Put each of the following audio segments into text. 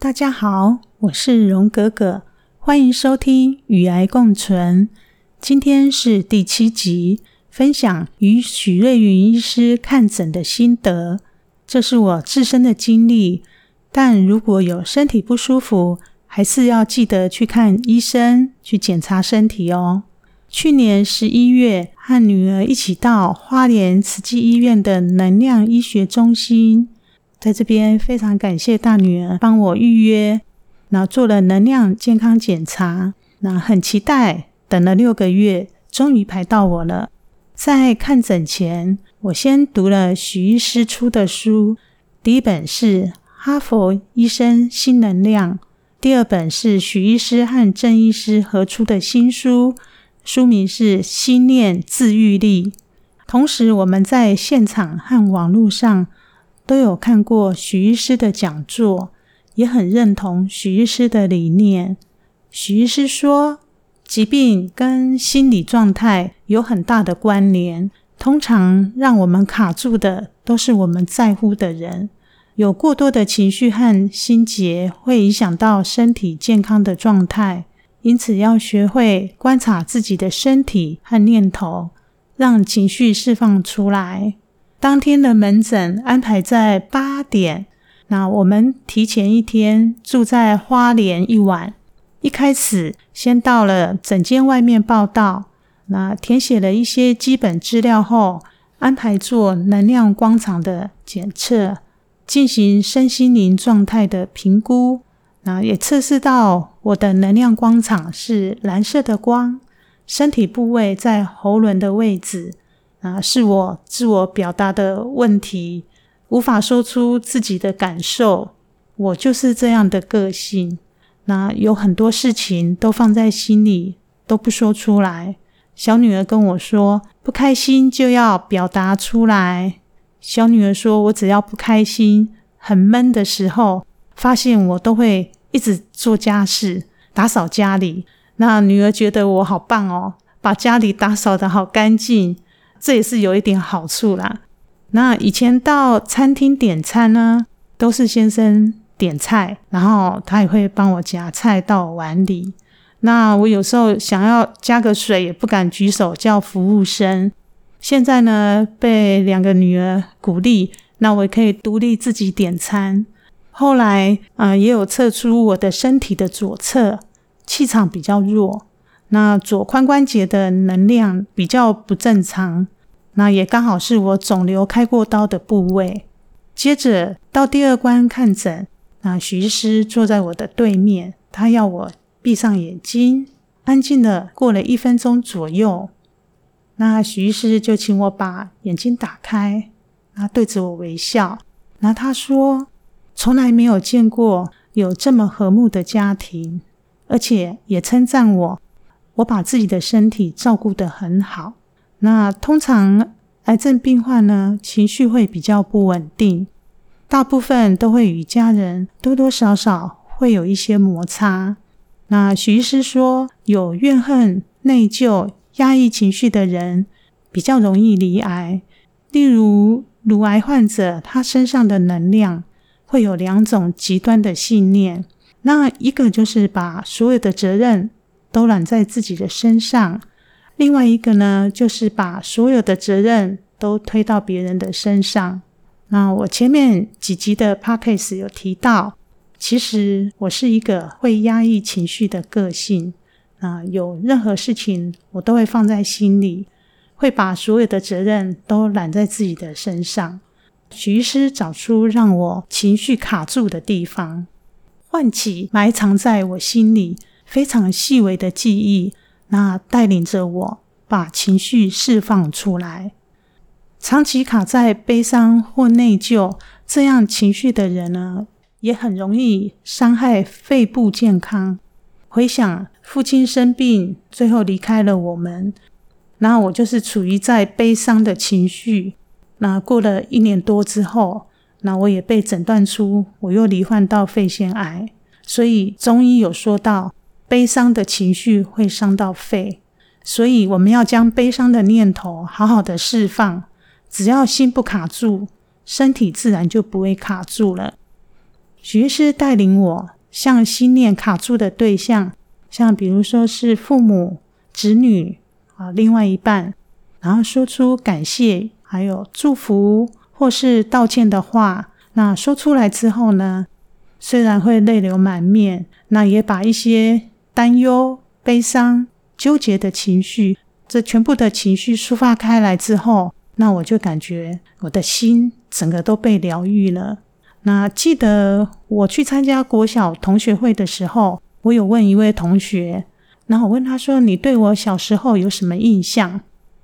大家好，我是荣格格，欢迎收听《与癌共存》。今天是第七集，分享与许瑞云医师看诊的心得。这是我自身的经历，但如果有身体不舒服，还是要记得去看医生，去检查身体哦。去年十一月，和女儿一起到花莲慈济医院的能量医学中心。在这边非常感谢大女儿帮我预约，然后做了能量健康检查，那很期待，等了六个月，终于排到我了。在看诊前，我先读了许医师出的书，第一本是《哈佛医生新能量》，第二本是许医师和郑医师合出的新书，书名是《心念自愈力》。同时，我们在现场和网络上。都有看过许医师的讲座，也很认同许医师的理念。许医师说，疾病跟心理状态有很大的关联。通常让我们卡住的，都是我们在乎的人。有过多的情绪和心结，会影响到身体健康的状态。因此，要学会观察自己的身体和念头，让情绪释放出来。当天的门诊安排在八点，那我们提前一天住在花莲一晚。一开始先到了诊间外面报到，那填写了一些基本资料后，安排做能量光场的检测，进行身心灵状态的评估。那也测试到我的能量光场是蓝色的光，身体部位在喉轮的位置。啊，是我自我表达的问题，无法说出自己的感受。我就是这样的个性。那有很多事情都放在心里，都不说出来。小女儿跟我说，不开心就要表达出来。小女儿说，我只要不开心、很闷的时候，发现我都会一直做家事，打扫家里。那女儿觉得我好棒哦，把家里打扫的好干净。这也是有一点好处啦。那以前到餐厅点餐呢，都是先生点菜，然后他也会帮我夹菜到碗里。那我有时候想要加个水，也不敢举手叫服务生。现在呢，被两个女儿鼓励，那我可以独立自己点餐。后来啊，也有测出我的身体的左侧气场比较弱。那左髋关节的能量比较不正常，那也刚好是我肿瘤开过刀的部位。接着到第二关看诊，那徐医师坐在我的对面，他要我闭上眼睛，安静的过了一分钟左右。那徐医师就请我把眼睛打开，他对着我微笑。那他说，从来没有见过有这么和睦的家庭，而且也称赞我。我把自己的身体照顾得很好。那通常癌症病患呢，情绪会比较不稳定，大部分都会与家人多多少少会有一些摩擦。那徐医师说，有怨恨、内疚、压抑情绪的人比较容易罹癌。例如，乳癌患者，他身上的能量会有两种极端的信念。那一个就是把所有的责任。都揽在自己的身上。另外一个呢，就是把所有的责任都推到别人的身上。那我前面几集的 podcast 有提到，其实我是一个会压抑情绪的个性。啊，有任何事情我都会放在心里，会把所有的责任都揽在自己的身上。徐医师找出让我情绪卡住的地方，唤起埋藏在我心里。非常细微的记忆，那带领着我把情绪释放出来。长期卡在悲伤或内疚这样情绪的人呢，也很容易伤害肺部健康。回想父亲生病，最后离开了我们，然后我就是处于在悲伤的情绪。那过了一年多之后，那我也被诊断出我又罹患到肺腺癌。所以中医有说到。悲伤的情绪会伤到肺，所以我们要将悲伤的念头好好的释放。只要心不卡住，身体自然就不会卡住了。许医师带领我向心念卡住的对象，像比如说是父母、子女啊，另外一半，然后说出感谢、还有祝福或是道歉的话。那说出来之后呢，虽然会泪流满面，那也把一些担忧、悲伤、纠结的情绪，这全部的情绪抒发开来之后，那我就感觉我的心整个都被疗愈了。那记得我去参加国小同学会的时候，我有问一位同学，然后我问他说：“你对我小时候有什么印象？”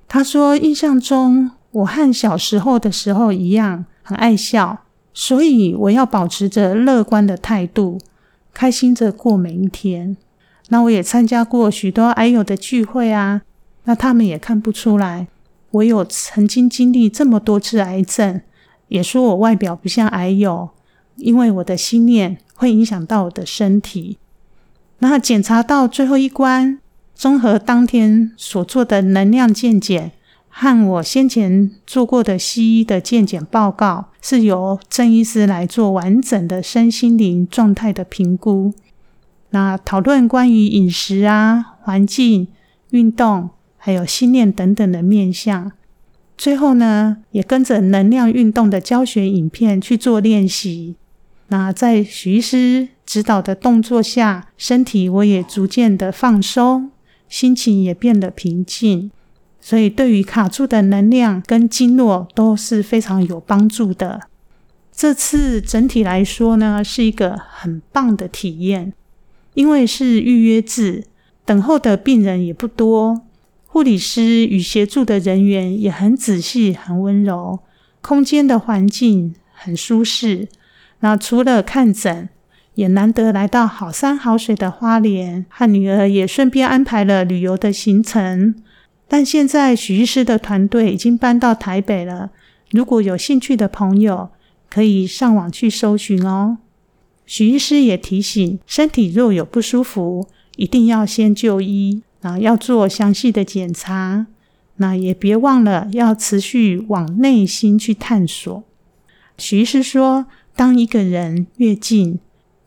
他说：“印象中我和小时候的时候一样，很爱笑，所以我要保持着乐观的态度，开心着过每一天。”那我也参加过许多癌友的聚会啊，那他们也看不出来我有曾经经历这么多次癌症。也说我外表不像癌友，因为我的心念会影响到我的身体。那检查到最后一关，综合当天所做的能量健检和我先前做过的西医的健检报告，是由郑医师来做完整的身心灵状态的评估。那讨论关于饮食啊、环境、运动，还有心念等等的面向。最后呢，也跟着能量运动的教学影片去做练习。那在徐师指导的动作下，身体我也逐渐的放松，心情也变得平静。所以对于卡住的能量跟经络都是非常有帮助的。这次整体来说呢，是一个很棒的体验，因为是预约制，等候的病人也不多。护理师与协助的人员也很仔细、很温柔，空间的环境很舒适。那除了看诊，也难得来到好山好水的花莲，和女儿也顺便安排了旅游的行程。但现在许医师的团队已经搬到台北了，如果有兴趣的朋友，可以上网去搜寻哦。许医师也提醒，身体若有不舒服，一定要先就医。啊，要做详细的检查，那也别忘了要持续往内心去探索。许医师说，当一个人越近，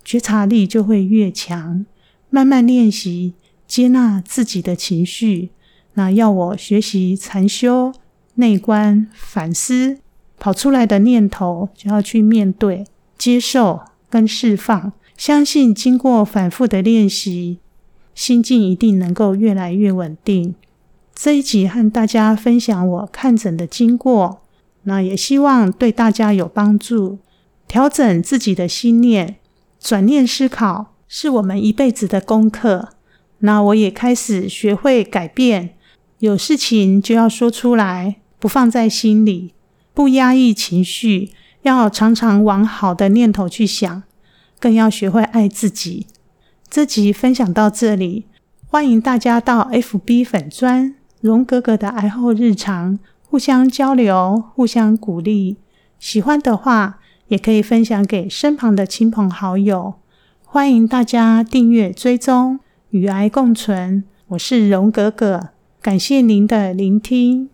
觉察力就会越强。慢慢练习接纳自己的情绪，那要我学习禅修、内观、反思，跑出来的念头就要去面对、接受跟释放。相信经过反复的练习。心境一定能够越来越稳定。这一集和大家分享我看诊的经过，那也希望对大家有帮助。调整自己的心念，转念思考，是我们一辈子的功课。那我也开始学会改变，有事情就要说出来，不放在心里，不压抑情绪，要常常往好的念头去想，更要学会爱自己。这集分享到这里，欢迎大家到 FB 粉专荣哥哥的爱后日常互相交流、互相鼓励。喜欢的话，也可以分享给身旁的亲朋好友。欢迎大家订阅追踪，与癌共存。我是荣哥哥，感谢您的聆听。